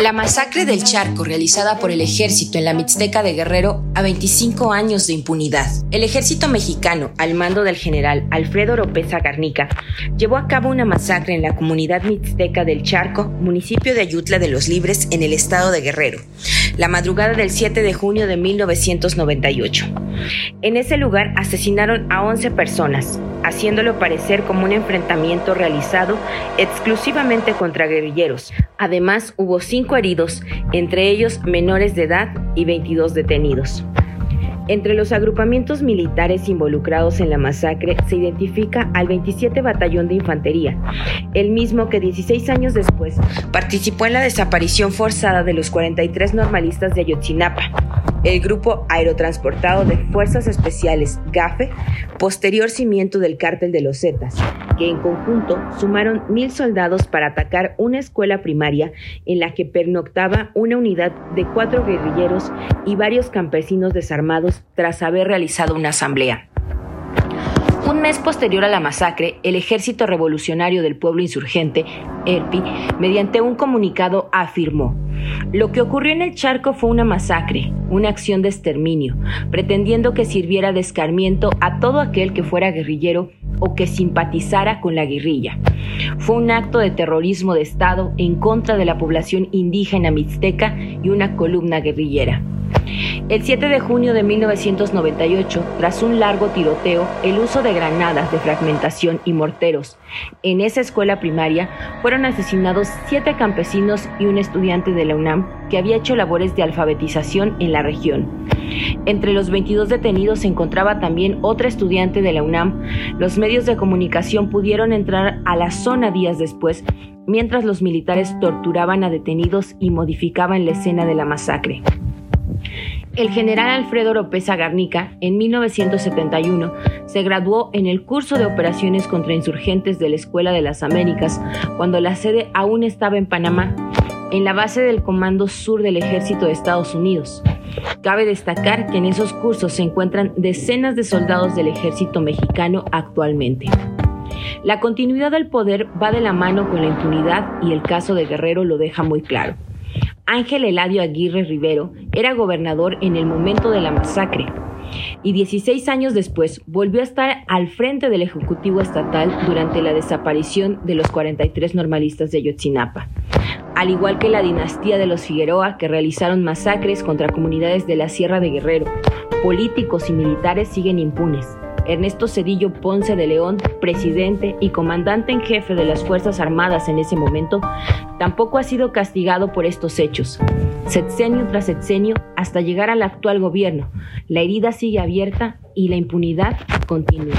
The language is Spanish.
La masacre del Charco realizada por el ejército en la Mixteca de Guerrero a 25 años de impunidad. El ejército mexicano, al mando del general Alfredo Oropesa Garnica, llevó a cabo una masacre en la comunidad mixteca del Charco, municipio de Ayutla de los Libres, en el estado de Guerrero, la madrugada del 7 de junio de 1998. En ese lugar asesinaron a 11 personas, haciéndolo parecer como un enfrentamiento realizado exclusivamente contra guerrilleros. Además, hubo cinco heridos, entre ellos menores de edad y 22 detenidos. Entre los agrupamientos militares involucrados en la masacre se identifica al 27 Batallón de Infantería, el mismo que 16 años después participó en la desaparición forzada de los 43 normalistas de Ayotzinapa, el Grupo Aerotransportado de Fuerzas Especiales, GAFE, posterior cimiento del cártel de los Zetas, que en conjunto sumaron mil soldados para atacar una escuela primaria en la que pernoctaba una unidad de cuatro guerrilleros y varios campesinos desarmados tras haber realizado una asamblea. Un mes posterior a la masacre, el Ejército Revolucionario del Pueblo Insurgente, ERPI, mediante un comunicado afirmó, lo que ocurrió en el charco fue una masacre, una acción de exterminio, pretendiendo que sirviera de escarmiento a todo aquel que fuera guerrillero o que simpatizara con la guerrilla. Fue un acto de terrorismo de Estado en contra de la población indígena mixteca y una columna guerrillera. El 7 de junio de 1998, tras un largo tiroteo, el uso de granadas de fragmentación y morteros en esa escuela primaria, fueron asesinados siete campesinos y un estudiante de la UNAM que había hecho labores de alfabetización en la región. Entre los 22 detenidos se encontraba también otra estudiante de la UNAM. Los medios de comunicación pudieron entrar a la zona días después, mientras los militares torturaban a detenidos y modificaban la escena de la masacre. El general Alfredo Oropesa Garnica, en 1971, se graduó en el curso de operaciones contra insurgentes de la Escuela de las Américas, cuando la sede aún estaba en Panamá, en la base del Comando Sur del Ejército de Estados Unidos. Cabe destacar que en esos cursos se encuentran decenas de soldados del ejército mexicano actualmente. La continuidad del poder va de la mano con la impunidad y el caso de Guerrero lo deja muy claro. Ángel Eladio Aguirre Rivero era gobernador en el momento de la masacre y 16 años después volvió a estar al frente del Ejecutivo Estatal durante la desaparición de los 43 normalistas de Ayotzinapa. Al igual que la dinastía de los Figueroa, que realizaron masacres contra comunidades de la Sierra de Guerrero, políticos y militares siguen impunes. Ernesto Cedillo Ponce de León, presidente y comandante en jefe de las Fuerzas Armadas en ese momento, tampoco ha sido castigado por estos hechos. Sexenio tras sexenio hasta llegar al actual gobierno, la herida sigue abierta y la impunidad continúa.